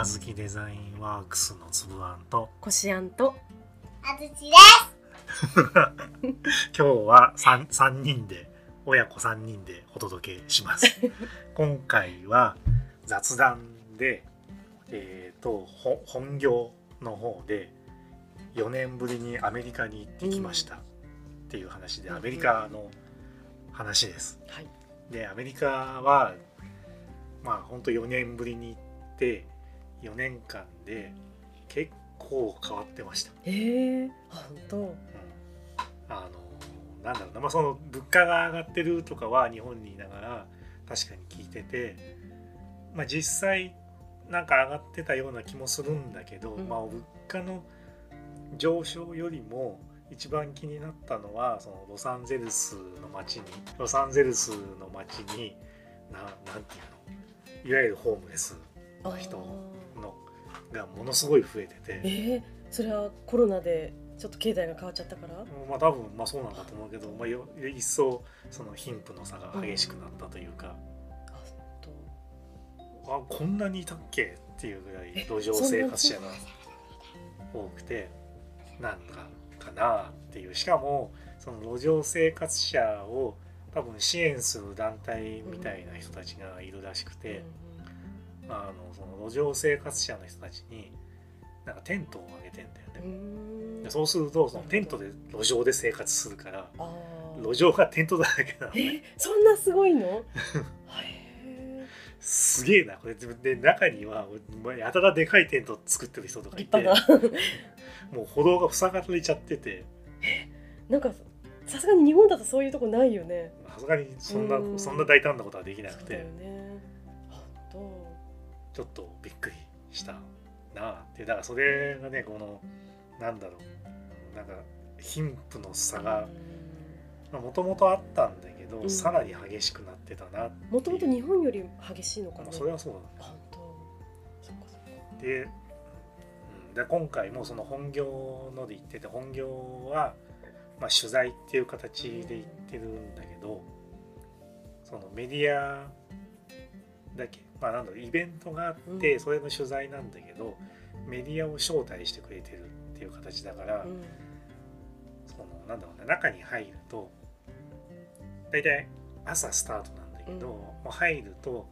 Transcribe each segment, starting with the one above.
あずきデザインワークスのつぶあんと。こしあんと。あずきです。今日は 3, 三人で親子3人でお届けします。今回は雑談でえー、とほ本業の方で4年ぶりにアメリカに行ってきました。っていう話で、うん。アメリカの話です。はい。でアメリカはまあ本当4年ぶりに行って4年間で結構変わってました。え。ー、あ本当。うん。あのなんだろうな、まあ、その物価が上がってるとかは日本にいながら確かに聞いてて、まあ、実際なんか上がってたような気もするんだけど、うん。まあ、物価の上昇よりも一番気になったのはそのロサンゼルスの街にロサンゼルスの街にななんていうの？いわゆるホームレスあ人がものすごい増えてて。えー、それはコロナでちょっと経済が変わっちゃったから？まあ多分まあそうなんだと思うけど、まあ、よ一層その貧富の差が激しくなったというか、あと。あこんなにいたっけっていうぐらいえ路上生活者が多くてなんかかなっていう。しかもその路上生活者を多分支援する団体みたいな人たちがいるらしくて、あのその路上生活者の人たちになんかテントをあげてんだよね。そうするとそのテントで路上で生活するから路上がテントだらけなのね。えそんなすごいの？すげえなこれ。で中にはまあやたらでかいテント作ってる人とかい立て もう歩道が塞がれちゃってて。なんかさすがに日本だとそういうとこないよね。さすがにそんなうん。そんな大胆なことはできなくて。ね。本ちょっとびっくりしたなあってだからそれがねこのなんだろう。なんか貧富の差がもともとあったんだけど、うん。さらに激しくなってたなもともと日本より激しいのかな、まあ、それはそうだね。あ本当。そっかそっか。で,、うん、で今回もその本業ので行ってて本業は、まあ、取材っていう形で行ってるんだけどそのメディアだけ？まあなんだろうイベントがあって、うん。それの取材なんだけどメディアを招待してくれてるっていう形だから、うん。そのなんだろうね中に入ると大体朝スタートなんだけど、うん。もう入ると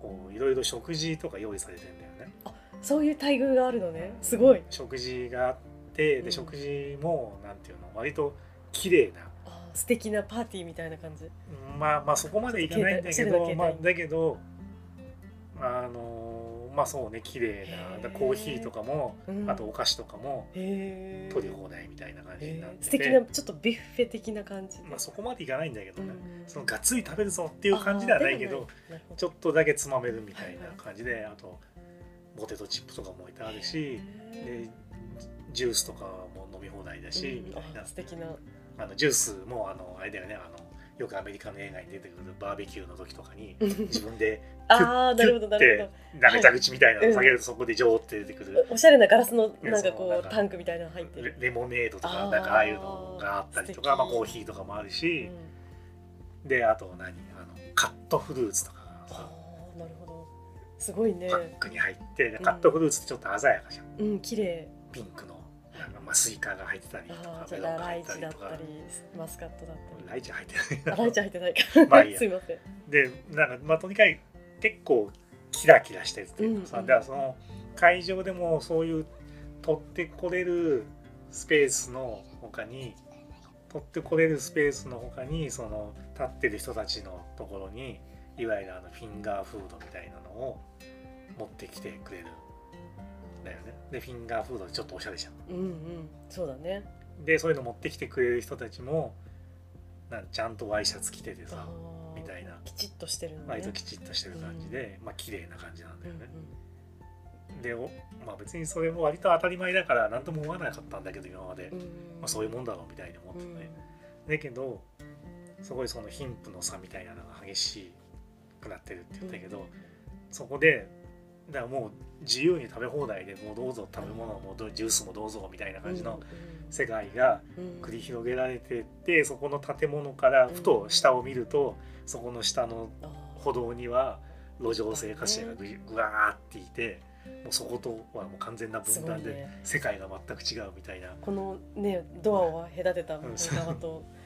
こういろいろ食事とか用意されてんだよね。そういう待遇があるのね。すごい。食事があってうん。で食事もなんていうの割と綺麗な。あ素敵なパーティーみたいな感じ。まあまあそこまでいかないんだけどまあだけどあのまあそうね綺麗なだコーヒーとかもうん。あとお菓子とかも取り放題みたいな感じになって素敵なちょっとビュッフェ的な感じで。まあそこまでいかないんだけどね。うん。そのがっつり食べるぞっていう感じではないけどちょっとだけつまめるみたいな感じであとポテトチップとかも置いてあるしへでジュースとかも飲み放題だーしうん。みたいな。あ素敵な。あのジュースもあのあれだよねあのよくアメリカの映画に出てくるバーベキューの時とかに自分でああなるほどなるほで舐めた口みたいなのはい下げるとそこでジョーって出てくる。どおしゃれなガラスのやなんかこそうタンクみたいなの入ってレる。レモネードとかなんかああいうのがあったりとかまあ、コーヒーとかもあるうしん、であと何？あのカットフルーツとか。さあなるほど。すごいね。パックに入ってカットフルーツってちょっと鮮やかじゃん。うん綺麗。ピンクのまあ、スイカが入ってたりとあかメロンが入っったりとか。マスカットだったりライチ入ってない。あライチ入ってないかまあいいや。すいません。でなんかまあとにかく結構キラキラしてるっていうかさ、うん。うんだからその会場でもそういう取ってこれるスペースの他に取ってこれるスペースの他にその立ってる人たちのところにいわゆるあのフィンガーフードみたいなのを持ってきてくれる。んだよね。でフィンガーフードちょっとおしゃれじゃん。うんうん。そうだね。でそういうの持ってきてくれる人たちもなんちゃんとワイシャツ着ててさみたいな。きちっとしてるのね。割ときちっとしてる感じで、まあ綺麗な感じなんだうんよね。でおまあ別にそれも割と当たり前だから何とも思わなかったんだけど今まで、うんまあ、そういうもんだろうみたいに思っててね、だけどすごいその貧富の差みたいなのが激しくなってるって言ったけど、そこでだからもう自由に食べ放題でもうどうぞ食べ物もどジュースもどうぞみたいな感じの世界が繰り広げられてってそこの建物からふと下を見るとそこの下の歩道には路上生活者がぐぐわーっていてもうそことはもう完全な分断で、世界が全く違うみたいな。このねドアを隔てた側と、うん、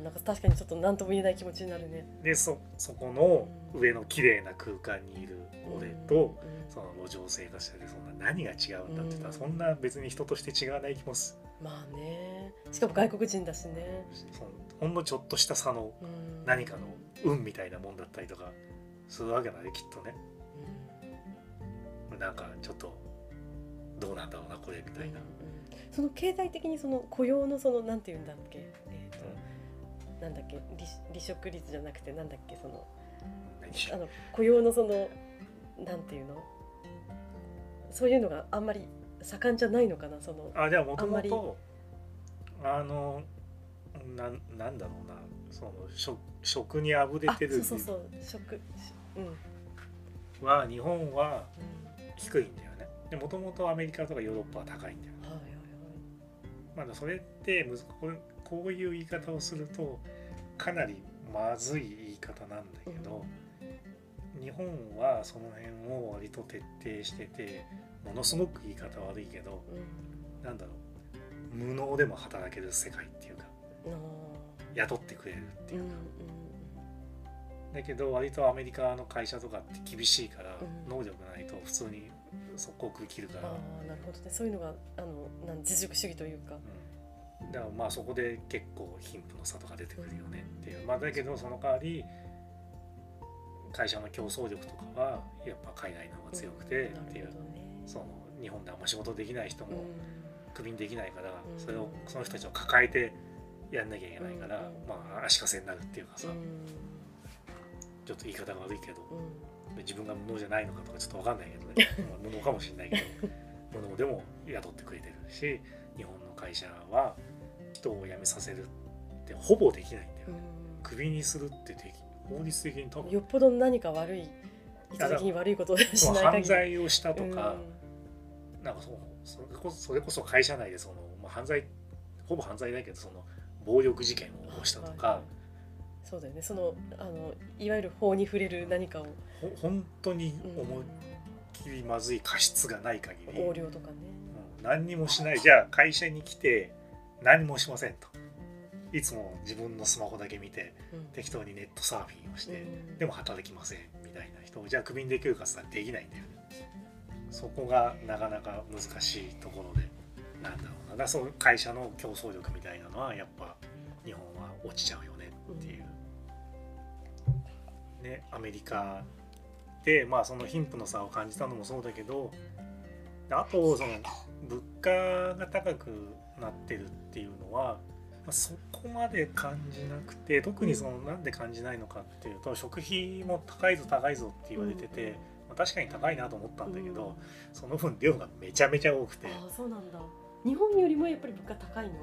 なんか確かにちょっと何とも言えない気持ちになるね。でそそこの上の綺麗な空間にいる俺と、うん。その路上生活者でそんな何が違うんだって言ったら、うん。そんな別に人として違わない気もすまあね。しかも外国人だしね。そのほんのちょっとした差のうん。何かの運みたいなもんだったりとかするわけだねきっとね。なんかちょっとどうなんだろうなこれみたいな、うんその経済的にその雇用のそのなんていうんだっけ、なんだっけ？離離職率じゃなくてなんだっけ？その何？あの雇用のそのなんていうの？そういうのがあんまり盛んじゃないのかな？そのあじゃあもともとあのなんなんだろうな。その食食にあぶれあてるそうそうそう。んうん。は日本は低いんだよね。でもともとアメリカとかヨーロッパは高いんだよはいはいまだそれってむずこれこういう言い方をするとかなりまずい言い方なんだけど、日本はその辺を割と徹底しててものすごく言い方悪いけどはいうん。なんだろう無能でも働ける世界っていうかあ雇ってくれるっていうか、だけど割とアメリカの会社とかって厳しいから、うん。能力ないと普通に速攻食い切るから、うんああなるほどね。そういうのがあのなん実力主義というか。うん、だからまあそこで結構貧富の差とか出てくるよねっていう、まあだけどその代わり会社の競争力とかはやっぱ海外の方が強くてうん。っていう。その日本であんま仕事できない人もうん。クビにできないからん。それをその人たちを抱えてやんなきゃいけないからうん。まあ足かせになるっていうかさうん。ちょっと言い方が悪いけどうん。自分が無能じゃないのかとかちょっと分かんないけどね。まあ無能かもしれないけど。無能でも雇ってくれてるし日本の会社は人を辞めさせるってほぼできないんだよ。ねクビにするってでき法律的に多分。うんよっぽど何か悪い意図的に悪いことをしない限り。罪をしたとかうなんかそうそれこそそれこそ会社内でその、まあ、犯罪ほぼ犯罪だけどその暴力事件を起こしたとはいはかい。そうだよね。そのあのいわゆる法に触れる何かを、ほ本当にうん。思いっきりまずい過失がない限り、横領とかね。うん。何にもしない。じゃあ会社に来て何もしませんと。いつも自分のスマホだけ見てうん。適当にネットサーフィンをして、うん。でも働きませんみたいな人をじゃあクビにできるかって言ったらできないんだよね。そこがなかなか難しいところでなんだろうな。だそういう会社の競争力みたいなのはやっぱ日本は落ちちゃうよねっていう、ねアメリカでまあその貧富の差を感じたのもそうだけどあとその物価が高くなってるっていうのは、まあ、そこまで感じなくて特にそのなんで感じないのかっていうと食費も高いぞ高いぞって言われてて、まあ、確かに高いなと思ったんだけど、その分量がめちゃめちゃ多くて。ああそうなんだ。日本よりもやっぱり物価高いの？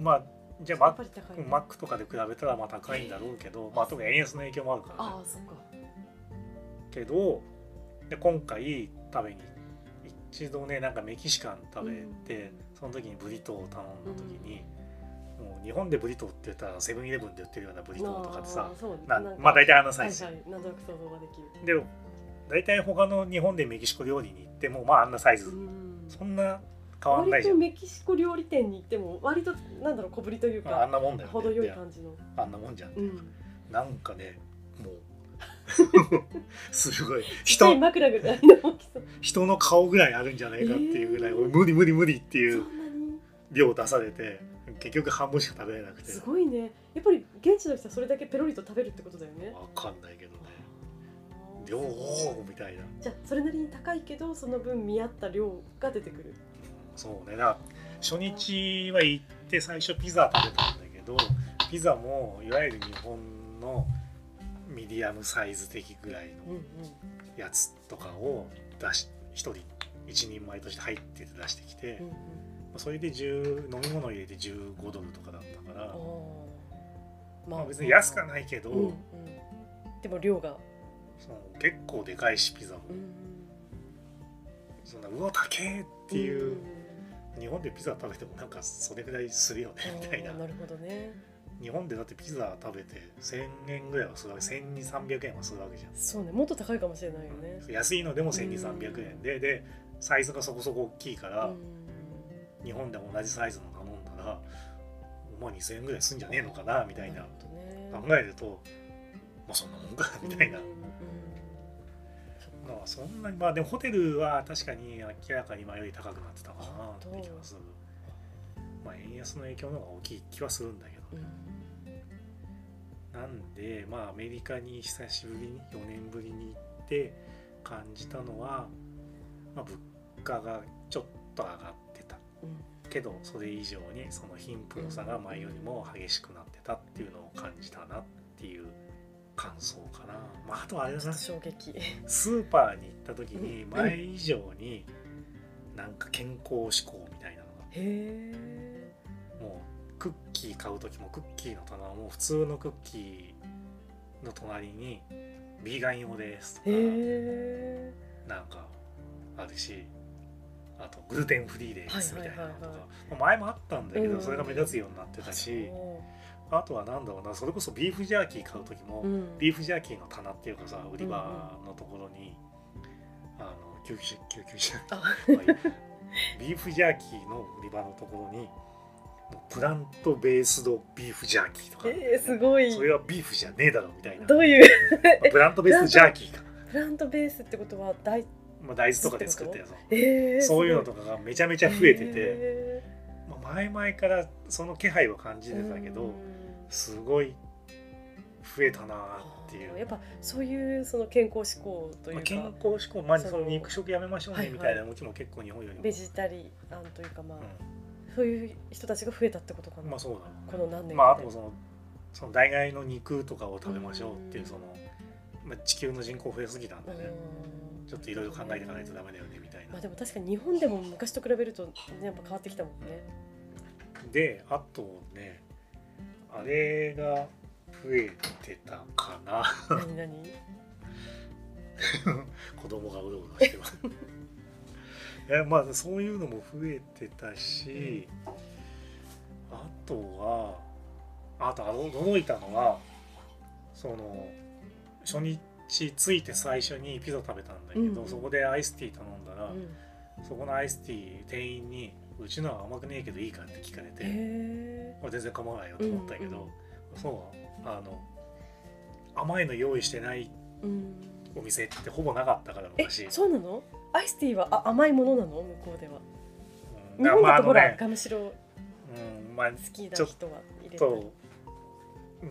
まあじゃあマやっぱり高いのマックとかで比べたらまあ高いんだろうけど、まあ、特に円安の影響もあるから、ね、ああそっか。けどで今回食べに一度ねなんかメキシカン食べて、その時にブリトーを頼んだ時に、もう日本でブリトーって言ったらセブンイレブンで売ってるようなブリトーとかってさなまあ大体あんなサイズ、はいはい。なんとなく想像ができる。でも大体他の日本でメキシコ料理に行ってもまああんなサイズ、うん。そんな変わんないじゃん、割とメキシコ料理店に行っても割となんだろう小ぶりというまあ、あんかなもんだよね程よい感じの。あんなもんじゃん、うん。なんかねもう すごい。人。枕ぐらいの人の顔ぐらいあるんじゃないかっていうぐらい、えー。無理無理無理っていう量出されて結局半分しか食べれなくて。すごいね。やっぱり現地の人はそれだけペロリと食べるってことだよね。わかんないけどね。量みたいな。じゃあそれなりに高いけどその分見合った量が出てくる。そうね。だから初日は行って最初ピザ食べたんだけどピザもいわゆる日本のミディアムサイズ的ぐらいのやつとかを出し1人一人前として入ってて出してきて、それで10飲み物入れて15ドルとかだったから、まあ、別に安くはいないけど、うんうん。でも量が。その結構でかいしピザも、うんそんなうわ高えっていう、日本でピザ食べてもなんかそれぐらいするよねみたいな。なるほどね日本でだってピザ食べて1000円ぐらいはするわけ。1200300円はするわけじゃん。そうねもっと高いかもしれないよね。安いのでも1200300円。ででサイズがそこそこ大きいから、うん。日本でも同じサイズの頼んだらまあ2000円ぐらいすんじゃねえのかなみたいな。ね。考えるとまあそんなもんかみたいな、うん。うんまあそんなにまあでもホテルは確かに明らかに前より高くなってたかなって気がする。まあ円安の影響の方が大きい気はするんだけどうんなんでまあアメリカに久しぶりに4年ぶりに行って感じたのは、まあ、物価がちょっと上がってた。うん。けどそれ以上にその貧富の差が前よりも激しくなってたっていうのを感じたなっていう感想かな、まあ、あとはあれだな。スーパーに行った時にうん。前以上になんか健康志向みたいなのがクッキー買う時もクッキーの棚はもう普通のクッキーの隣にビーガン用ですとかなんかあるしあとグルテンフリーですみたいなのとかまあ前もあったんだけうん。どそれが目立つようになってたしあとはなんだろうなそれこそビーフジャーキー買う時もうん。ビーフジャーキーの棚っていうかさ売り場のところにあの救急車救急車。ビーフジャーキーの売り場のところにプラントベースドビーフジャーキーとか。ね、えー、すごい。それはビーフじゃねえだろみたいな。どういう？まあプラントベースドジャーキーか、プラントベースってことは大まあ、大豆とかで作ったやつ。えー、そういうのとかかがめちゃめちゃ増えてて、へまあ、前々からその気配を感じーてたけどうん。すごい増えたなっていう。やっぱそういうその健康志向というまあ、か、健康志向まあその肉食やめましょうはいはいねみたい。な動きも結構日本よりも、ベジタリアンというかまあ、うそういう人たちが増えたってことかな、ん、まあそうだこの何年まああとそのその代替の肉とかを食べましょうっていううん。その、まあ、地球の人口増えすぎたんでね。うん。ちょっといろいろ考えていかないとダメだよねみたいな。まあでも確かに日本でも昔と比べるとやっぱ変わってきたもんね。であとねあれが増えてたかな。何何？子供がうろうろしてます いやまあそういうのも増えてたし、あとはあと驚いたのはその初日着いて最初にピザ食べたんだけど、うんうんそこでアイスティー頼んだら、うん、そこのアイスティー店員に「うちのは甘くねえけどいいか?」って聞かれて、へまあ、全然構わないよと思ったけど、うんうんそうあの甘いの用意してない。お店ってほぼなかったからえ、昔。そうなの？アイスティーはあ甘いものなの？向こうでは。うん。日本だとほら、まあね。ガムシロ好うんまあきな人は入れたり。と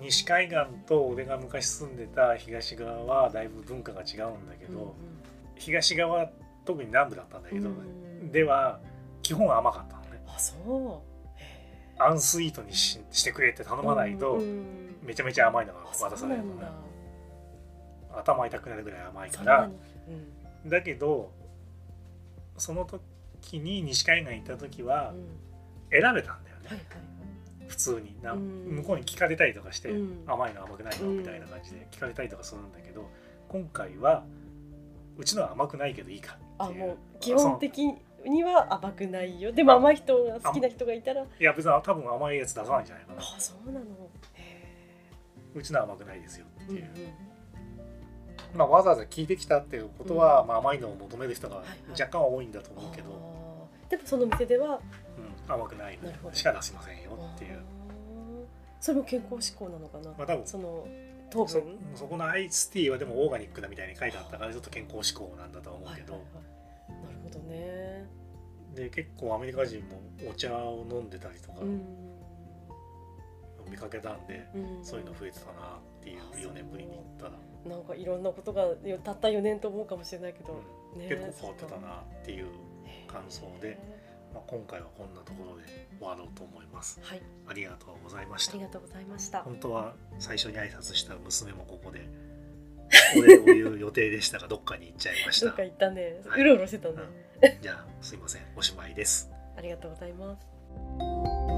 西海岸と俺が昔住んでた東側はだいぶ文化が違うんだけど、うんうん。東側特に南部だったんだけど、うんでは基本甘かったのね。あ、そう。へアンスイートにししてくれって頼ーまないと、うんうんめちゃめちゃ甘いのが渡されるのね。頭痛くなるぐらい甘いから。に。うん。だけどその時に西海岸行った時はうん。選べたんだよね、はいはい普通に。な、うん。向こうに聞かれたりとかして、うん。甘いの甘くないの？うん。みたいな感じで聞かれたりとかするんだけど今回はうちのは甘くないけどいいかあっていう。基本的には甘くないよ。でも甘い人が好きな人がいたら。いや別に多分甘いやつ出さないんじゃないかな。あそうなの。へうちのは甘くないですよってえいう、うんまあ、わざわざ聞いてきたっていうことは、うん。まあ、甘いのを求める人が若干は多いんだとうん思うけど、でもその店では？うん、甘くないのしか出しませんよっていう。それも健康志向なのかな、まあ多分。その糖そ分？そこのアイスティーはでもオーガニックだみたいに書いてあったからちょっと健康志向なんだとは思うけど、はいはいはい。なるほどね。で結構アメリカ人もお茶を飲んでたりとかうん。見かけたんで、うん。そういうの増えてたなっていう4年ぶりに行ったら、なんかいろんなことがたった4年と思うかもしれないけど、ねうん。結構変わってたなっていう、感想でまあ、今回はこんなところで終わろうと思います。はい。ありがとうございました。ありがとうございました。本当は最初に挨拶した娘もここでお礼を言う予定でしたが どっかに行っちゃいました。どっか行ったね。はい。うろうろしてたね、じゃあすいません。おしまいです。ありがとうございます